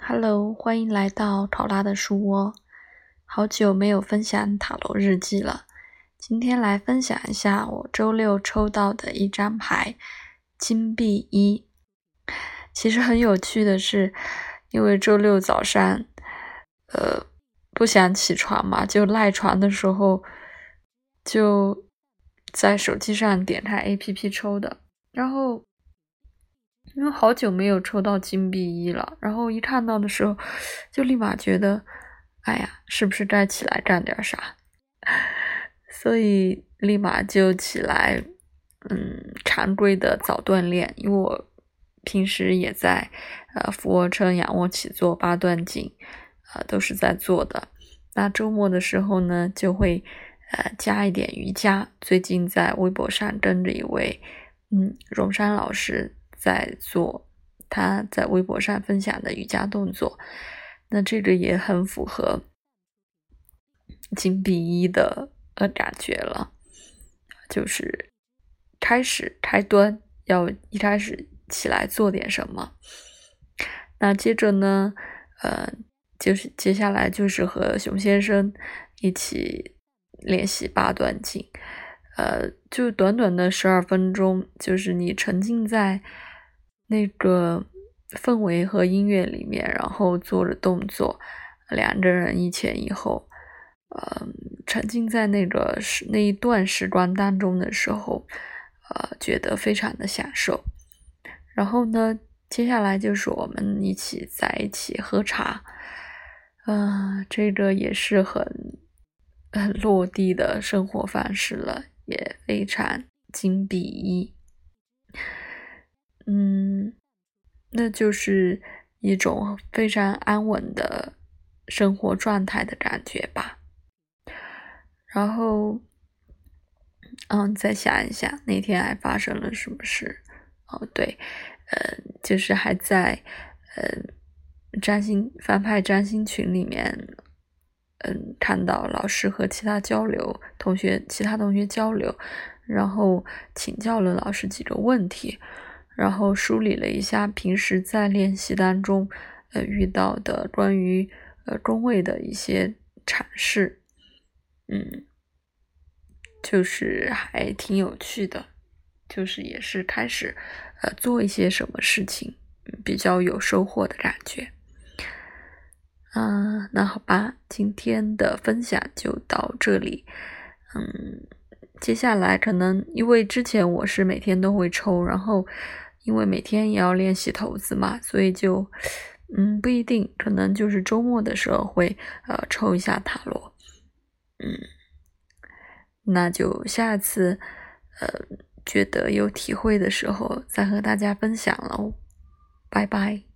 Hello，欢迎来到考拉的书窝。好久没有分享塔罗日记了，今天来分享一下我周六抽到的一张牌——金币一。其实很有趣的是，因为周六早上，呃，不想起床嘛，就赖床的时候，就在手机上点开 APP 抽的，然后。因为好久没有抽到金币一了，然后一看到的时候，就立马觉得，哎呀，是不是该起来干点啥？所以立马就起来，嗯，常规的早锻炼。因为我平时也在，呃，俯卧撑、仰卧起坐、八段锦，呃，都是在做的。那周末的时候呢，就会，呃，加一点瑜伽。最近在微博上跟着一位，嗯，荣山老师。在做他在微博上分享的瑜伽动作，那这个也很符合金币一的呃感觉了，就是开始开端要一开始起来做点什么，那接着呢，呃，就是接下来就是和熊先生一起练习八段锦，呃，就短短的十二分钟，就是你沉浸在。那个氛围和音乐里面，然后做着动作，两个人一前一后，嗯，沉浸在那个时那一段时光当中的时候，呃，觉得非常的享受。然后呢，接下来就是我们一起在一起喝茶，嗯，这个也是很很落地的生活方式了，也非常金币一。嗯，那就是一种非常安稳的生活状态的感觉吧。然后，嗯，再想一想那天还发生了什么事？哦，对，呃，就是还在呃占星翻派占星群里面，嗯，看到老师和其他交流同学，其他同学交流，然后请教了老师几个问题。然后梳理了一下平时在练习当中，呃遇到的关于呃宫位的一些阐释，嗯，就是还挺有趣的，就是也是开始呃做一些什么事情，比较有收获的感觉。嗯，那好吧，今天的分享就到这里，嗯，接下来可能因为之前我是每天都会抽，然后。因为每天也要练习投资嘛，所以就，嗯，不一定，可能就是周末的时候会呃抽一下塔罗，嗯，那就下次呃觉得有体会的时候再和大家分享喽，拜拜。